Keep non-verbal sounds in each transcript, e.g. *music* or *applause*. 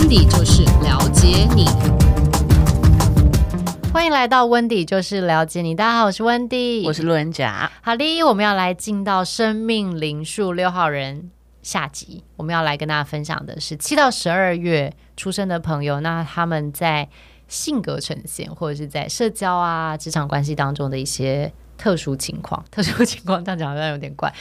Wendy 就是了解你，欢迎来到 Wendy 就是了解你。大家好，我是 Wendy，我是路人甲。好的，我们要来进到生命灵数六号人下集，我们要来跟大家分享的是七到十二月出生的朋友，那他们在性格呈现或者是在社交啊、职场关系当中的一些特殊情况。特殊情况这样讲好像有点怪，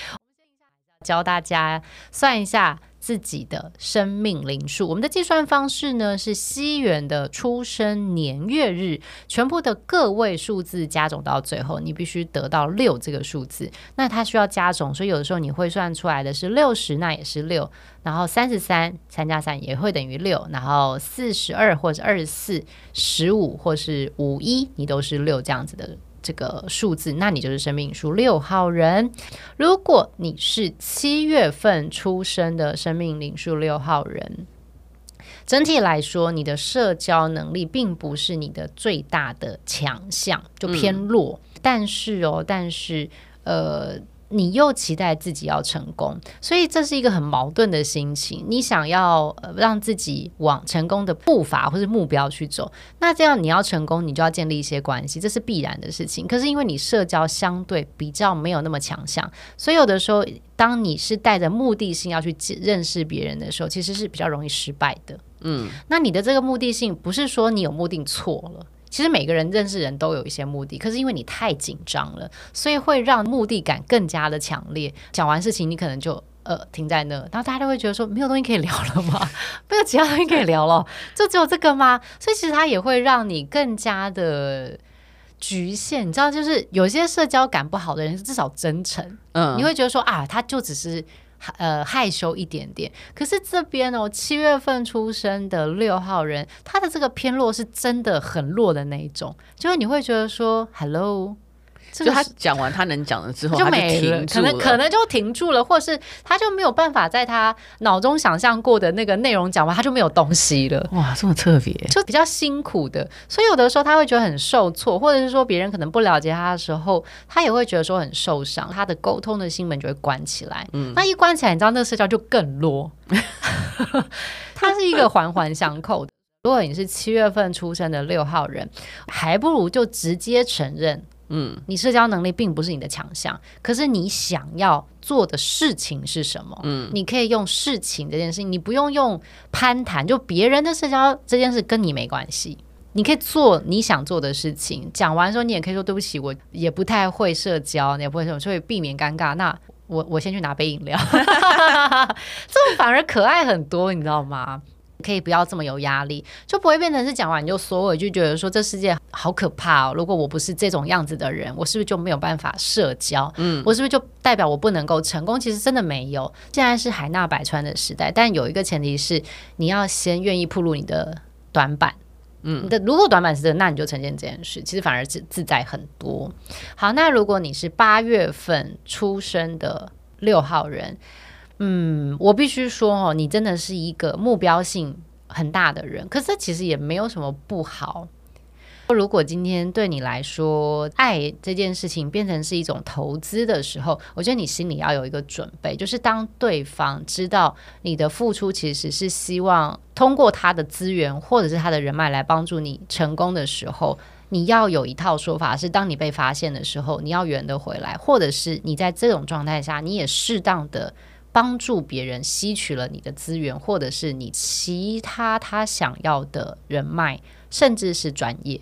教大家算一下。自己的生命灵数，我们的计算方式呢是西元的出生年月日，全部的个位数字加总到最后，你必须得到六这个数字。那它需要加总，所以有的时候你会算出来的是六十，那也是六。然后三十三，三加三也会等于六。然后四十二或者二十四，十五或是五一，你都是六这样子的。这个数字，那你就是生命数六号人。如果你是七月份出生的生命灵数六号人，整体来说，你的社交能力并不是你的最大的强项，就偏弱。嗯、但是哦，但是呃。你又期待自己要成功，所以这是一个很矛盾的心情。你想要让自己往成功的步伐或是目标去走，那这样你要成功，你就要建立一些关系，这是必然的事情。可是因为你社交相对比较没有那么强项，所以有的时候，当你是带着目的性要去认识别人的时候，其实是比较容易失败的。嗯，那你的这个目的性不是说你有目的错了。其实每个人认识人都有一些目的，可是因为你太紧张了，所以会让目的感更加的强烈。讲完事情，你可能就呃停在那，然后大家都会觉得说没有东西可以聊了吗？*laughs* 没有其他东西可以聊了，就只有这个吗？所以其实它也会让你更加的局限。你知道，就是有些社交感不好的人，至少真诚，嗯，你会觉得说啊，他就只是。呃，害羞一点点。可是这边哦，七月份出生的六号人，他的这个偏弱是真的很弱的那一种，就是你会觉得说，Hello。就他讲完他能讲的之后，就没了，可能可能就停住了，或是他就没有办法在他脑中想象过的那个内容讲完，他就没有东西了。哇，这么特别，就比较辛苦的。所以有的时候他会觉得很受挫，或者是说别人可能不了解他的时候，他也会觉得说很受伤，他的沟通的心门就会关起来。嗯，那一关起来，你知道那个社交就更弱。*laughs* 它是一个环环相扣的。如果你是七月份出生的六号人，还不如就直接承认。嗯，你社交能力并不是你的强项，可是你想要做的事情是什么？嗯，你可以用事情这件事情，你不用用攀谈，就别人的社交这件事跟你没关系，你可以做你想做的事情。讲完之后，你也可以说对不起，我也不太会社交，你也不会什么，所以避免尴尬。那我我先去拿杯饮料，*laughs* 这种反而可爱很多，你知道吗？可以不要这么有压力，就不会变成是讲完你就缩回，就觉得说这世界好可怕哦。如果我不是这种样子的人，我是不是就没有办法社交？嗯，我是不是就代表我不能够成功？其实真的没有。现在是海纳百川的时代，但有一个前提是你要先愿意铺露你的短板。嗯，你的如果短板是这个，那你就呈现这件事，其实反而自自在很多。好，那如果你是八月份出生的六号人。嗯，我必须说哦，你真的是一个目标性很大的人，可是其实也没有什么不好。如果今天对你来说，爱这件事情变成是一种投资的时候，我觉得你心里要有一个准备，就是当对方知道你的付出其实是希望通过他的资源或者是他的人脉来帮助你成功的时候，你要有一套说法，是当你被发现的时候，你要圆得回来，或者是你在这种状态下，你也适当的。帮助别人吸取了你的资源，或者是你其他他想要的人脉，甚至是专业。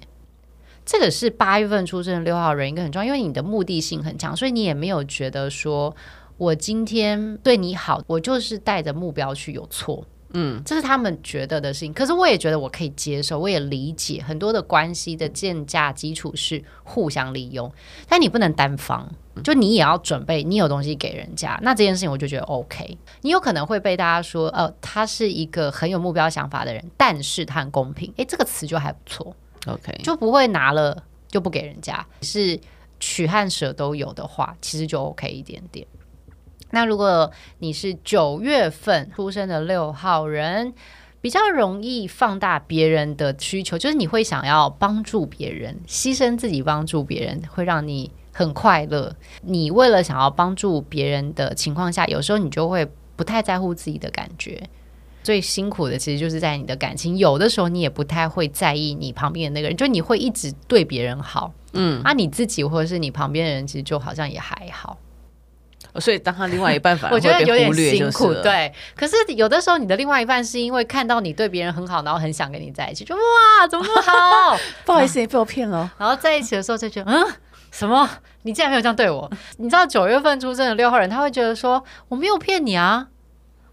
这个是八月份出生的六号人一个很重要，因为你的目的性很强，所以你也没有觉得说我今天对你好，我就是带着目标去有错。嗯，这是他们觉得的事情。可是我也觉得我可以接受，我也理解很多的关系的建架基础是互相利用，但你不能单方。就你也要准备，你有东西给人家，那这件事情我就觉得 OK。你有可能会被大家说，呃，他是一个很有目标想法的人，但是他很公平，诶，这个词就还不错，OK，就不会拿了就不给人家，是取和舍都有的话，其实就 OK 一点点。那如果你是九月份出生的六号人，比较容易放大别人的需求，就是你会想要帮助别人，牺牲自己帮助别人，会让你。很快乐，你为了想要帮助别人的情况下，有时候你就会不太在乎自己的感觉，最辛苦的其实就是在你的感情，有的时候你也不太会在意你旁边的那个人，就你会一直对别人好，嗯，啊，你自己或者是你旁边的人，其实就好像也还好。所以当他另外一半反而觉得有点辛辛苦，对。可是有的时候你的另外一半是因为看到你对别人很好，然后很想跟你在一起，就哇，怎么那么好？*laughs* 不好意思，你被我骗了。然后在一起的时候就觉得，嗯，什么？你竟然没有这样对我？你知道九月份出生的六号人，他会觉得说我没有骗你啊。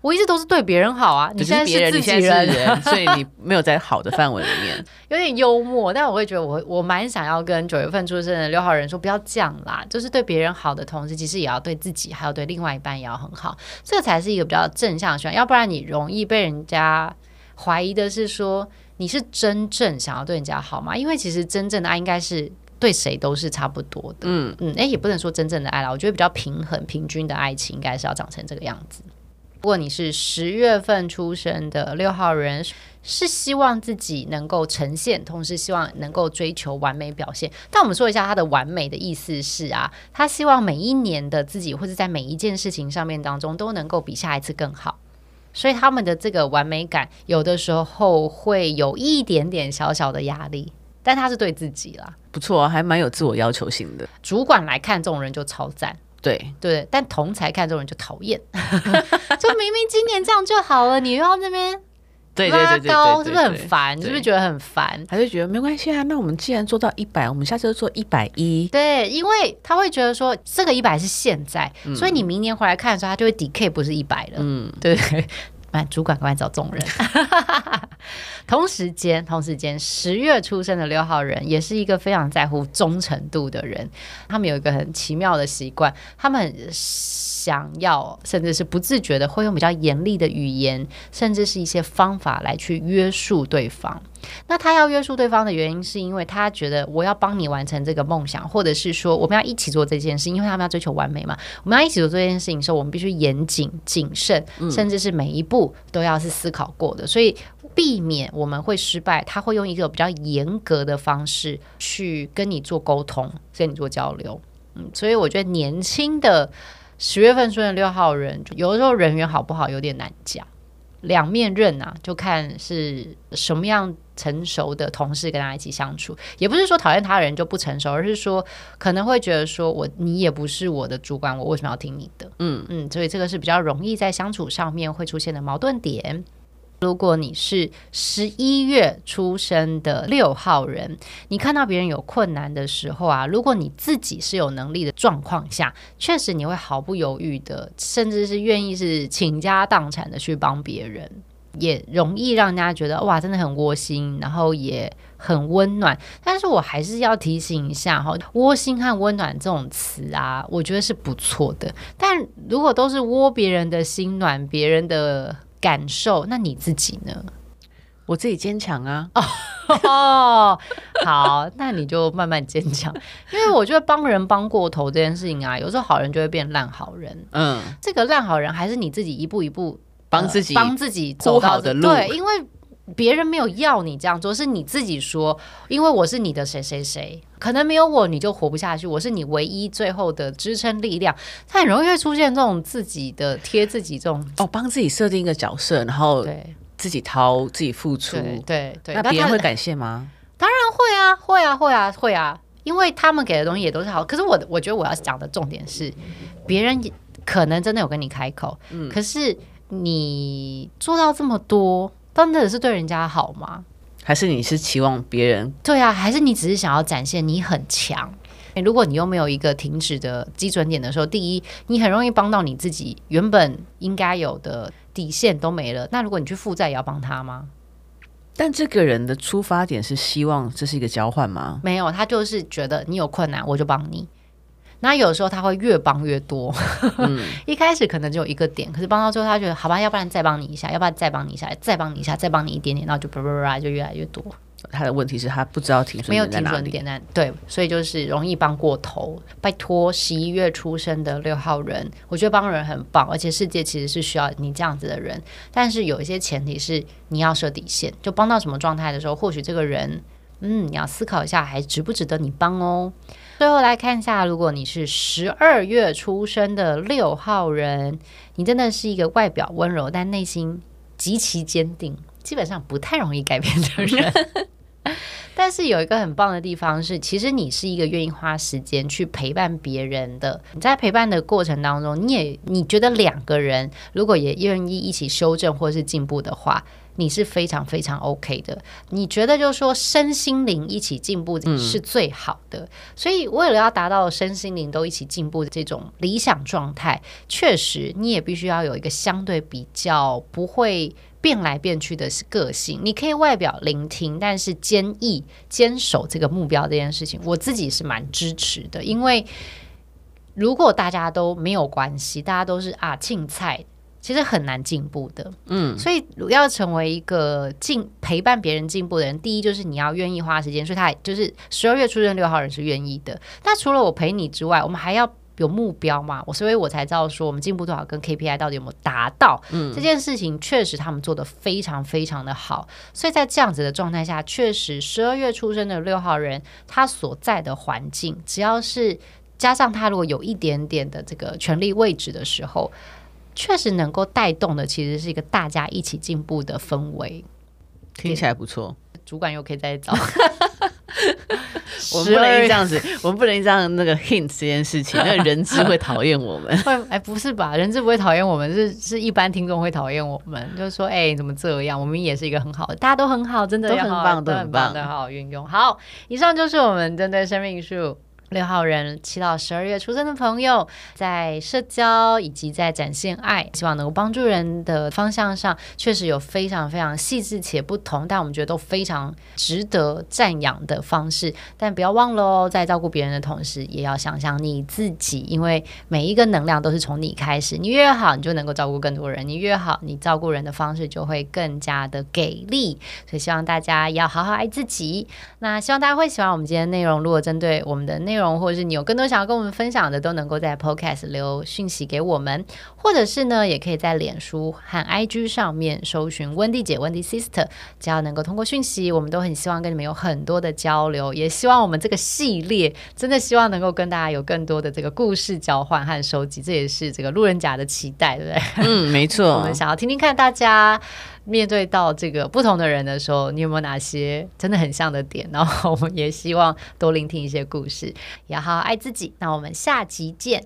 我一直都是对别人好啊，你现在是自己人，人 *laughs* 所以你没有在好的范围里面。*laughs* 有点幽默，但我会觉得我我蛮想要跟九月份出生的六号人说，不要这样啦，就是对别人好的同时，其实也要对自己，还有对另外一半也要很好，这才是一个比较正向的循环。要不然你容易被人家怀疑的是说你是真正想要对人家好吗？因为其实真正的爱应该是对谁都是差不多的。嗯嗯，哎、欸，也不能说真正的爱啦，我觉得比较平衡平均的爱情应该是要长成这个样子。如果你是十月份出生的六号人，是希望自己能够呈现，同时希望能够追求完美表现。但我们说一下他的完美的意思是啊，他希望每一年的自己，或者在每一件事情上面当中，都能够比下一次更好。所以他们的这个完美感，有的时候会有一点点小小的压力，但他是对自己啦，不错啊，还蛮有自我要求性的。主管来看这种人就超赞。对对，但同才看这种人就讨厌，*laughs* 就明明今年这样就好了，你又要那边拉高，是不是很烦？你是不是觉得很烦？他就觉得没关系啊？那我们既然做到一百，我们下次就做一百一。对，因为他会觉得说这个一百是现在，嗯，所以你明年回来看的时候，他就会 decay 不是一百了。嗯，对。*laughs* 主管赶快找这种人。同时间，同时间，十月出生的六号人也是一个非常在乎忠诚度的人。他们有一个很奇妙的习惯，他们想要，甚至是不自觉的会用比较严厉的语言，甚至是一些方法来去约束对方。那他要约束对方的原因，是因为他觉得我要帮你完成这个梦想，或者是说我们要一起做这件事，因为他们要追求完美嘛。我们要一起做这件事情的时候，我们必须严谨、谨慎，甚至是每一步都要是思考过的，所以避免我们会失败。他会用一个比较严格的方式去跟你做沟通，跟你做交流。嗯，所以我觉得年轻的十月份出生六号人，有的时候人缘好不好有点难讲。两面刃啊，就看是什么样成熟的同事跟他一起相处，也不是说讨厌他人就不成熟，而是说可能会觉得说我你也不是我的主管，我为什么要听你的？嗯嗯，所以这个是比较容易在相处上面会出现的矛盾点。如果你是十一月出生的六号人，你看到别人有困难的时候啊，如果你自己是有能力的状况下，确实你会毫不犹豫的，甚至是愿意是倾家荡产的去帮别人，也容易让人家觉得哇，真的很窝心，然后也很温暖。但是我还是要提醒一下哈，窝心和温暖这种词啊，我觉得是不错的。但如果都是窝别人的心，暖别人的。感受，那你自己呢？我自己坚强啊！哦，*laughs* 好，那你就慢慢坚强。因为我觉得帮人帮过头这件事情啊，有时候好人就会变烂好人。嗯，这个烂好人还是你自己一步一步帮自己帮自己走好的路。对，因为。别人没有要你这样做，是你自己说，因为我是你的谁谁谁，可能没有我你就活不下去，我是你唯一最后的支撑力量。他很容易会出现这种自己的贴自己这种哦，帮自己设定一个角色，然后对自己掏自己付出，对对对，那别人会感谢吗？当然会啊，会啊，会啊，会啊，因为他们给的东西也都是好。可是我我觉得我要讲的重点是，别人可能真的有跟你开口，嗯，可是你做到这么多。真的是对人家好吗？还是你是期望别人？对啊，还是你只是想要展现你很强？如果你又没有一个停止的基准点的时候，第一，你很容易帮到你自己原本应该有的底线都没了。那如果你去负债，也要帮他吗？但这个人的出发点是希望这是一个交换吗？没有，他就是觉得你有困难，我就帮你。那有时候他会越帮越多，嗯、*laughs* 一开始可能只有一个点，可是帮到最后他觉得好吧，要不然再帮你一下，要不然再帮你一下，再帮你一下，再帮你一点点，然后就叭叭叭就越来越多。他的问题是他不知道停损点在哪里，没有停损点在，对，所以就是容易帮过头。拜托，十一月出生的六号人，我觉得帮人很棒，而且世界其实是需要你这样子的人，但是有一些前提是你要设底线，就帮到什么状态的时候，或许这个人，嗯，你要思考一下，还值不值得你帮哦。最后来看一下，如果你是十二月出生的六号人，你真的是一个外表温柔但内心极其坚定，基本上不太容易改变的人。*laughs* 但是有一个很棒的地方是，其实你是一个愿意花时间去陪伴别人的。你在陪伴的过程当中，你也你觉得两个人如果也愿意一起修正或是进步的话，你是非常非常 OK 的。你觉得就是说身心灵一起进步是最好的。嗯。所以为了要达到身心灵都一起进步的这种理想状态，确实你也必须要有一个相对比较不会。变来变去的是个性，你可以外表聆听，但是坚毅坚守这个目标这件事情，我自己是蛮支持的。因为如果大家都没有关系，大家都是啊青菜，其实很难进步的。嗯，所以要成为一个进陪伴别人进步的人，第一就是你要愿意花时间。所以他就是十二月出生六号人是愿意的。那除了我陪你之外，我们还要。有目标嘛？我所以，我才知道说我们进步多少跟 KPI 到底有没有达到。嗯，这件事情确实他们做的非常非常的好。所以在这样子的状态下，确实十二月出生的六号人，他所在的环境，只要是加上他如果有一点点的这个权力位置的时候，确实能够带动的，其实是一个大家一起进步的氛围。听起来不错，主管又可以再找。*laughs* 我们不能这样子，我们不能这样那个 hint 这件事情，那个人质会讨厌我们。*laughs* 会哎，不是吧？人质不会讨厌我们，是是一般听众会讨厌我们，就是说，哎、欸，怎么这样？我们也是一个很好的，大家都很好，真的都很棒，都很棒的，好好运用。好，以上就是我们针对生命数。六号人七到十二月出生的朋友，在社交以及在展现爱，希望能够帮助人的方向上，确实有非常非常细致且不同，但我们觉得都非常值得赞扬的方式。但不要忘了哦，在照顾别人的同时，也要想想你自己，因为每一个能量都是从你开始。你越好，你就能够照顾更多人；你越好，你照顾人的方式就会更加的给力。所以希望大家要好好爱自己。那希望大家会喜欢我们今天内容。如果针对我们的内容，或者是你有更多想要跟我们分享的，都能够在 Podcast 留讯息给我们，或者是呢，也可以在脸书和 IG 上面搜寻温蒂姐、温蒂 Sister，只要能够通过讯息，我们都很希望跟你们有很多的交流，也希望我们这个系列真的希望能够跟大家有更多的这个故事交换和收集，这也是这个路人甲的期待，对不对？嗯，没错，*laughs* 我们想要听听看大家。面对到这个不同的人的时候，你有没有哪些真的很像的点？然后我们也希望多聆听一些故事，也要好好爱自己。那我们下集见。